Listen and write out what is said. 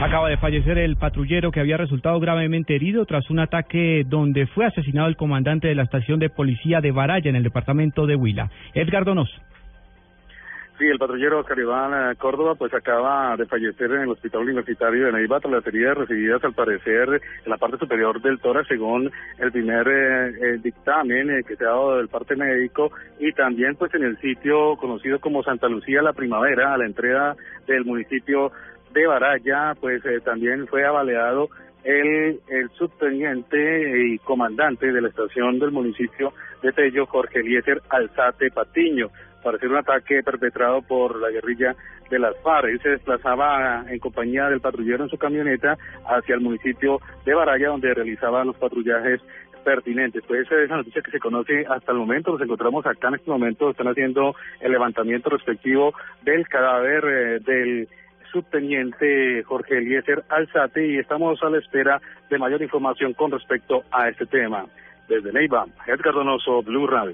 Acaba de fallecer el patrullero que había resultado gravemente herido tras un ataque donde fue asesinado el comandante de la estación de policía de Baraya en el departamento de Huila. Edgar Donoso. Sí, el patrullero Caribán eh, Córdoba pues acaba de fallecer en el hospital universitario de Neiva tras las heridas recibidas al parecer en la parte superior del tórax según el primer eh, dictamen eh, que se ha dado del parte médico y también pues en el sitio conocido como Santa Lucía la Primavera a la entrega del municipio de Baraya pues también fue avaleado el, el subteniente y comandante de la estación del municipio de Tello, Jorge Eliezer Alzate Patiño ser un ataque perpetrado por la guerrilla de las FARC. Él se desplazaba en compañía del patrullero en su camioneta hacia el municipio de Baraya, donde realizaba los patrullajes pertinentes. Pues esa es la noticia que se conoce hasta el momento. Nos encontramos acá en este momento, están haciendo el levantamiento respectivo del cadáver eh, del subteniente Jorge Eliezer Alzate y estamos a la espera de mayor información con respecto a este tema. Desde Neiva, Edgar Donoso, Blue Radio.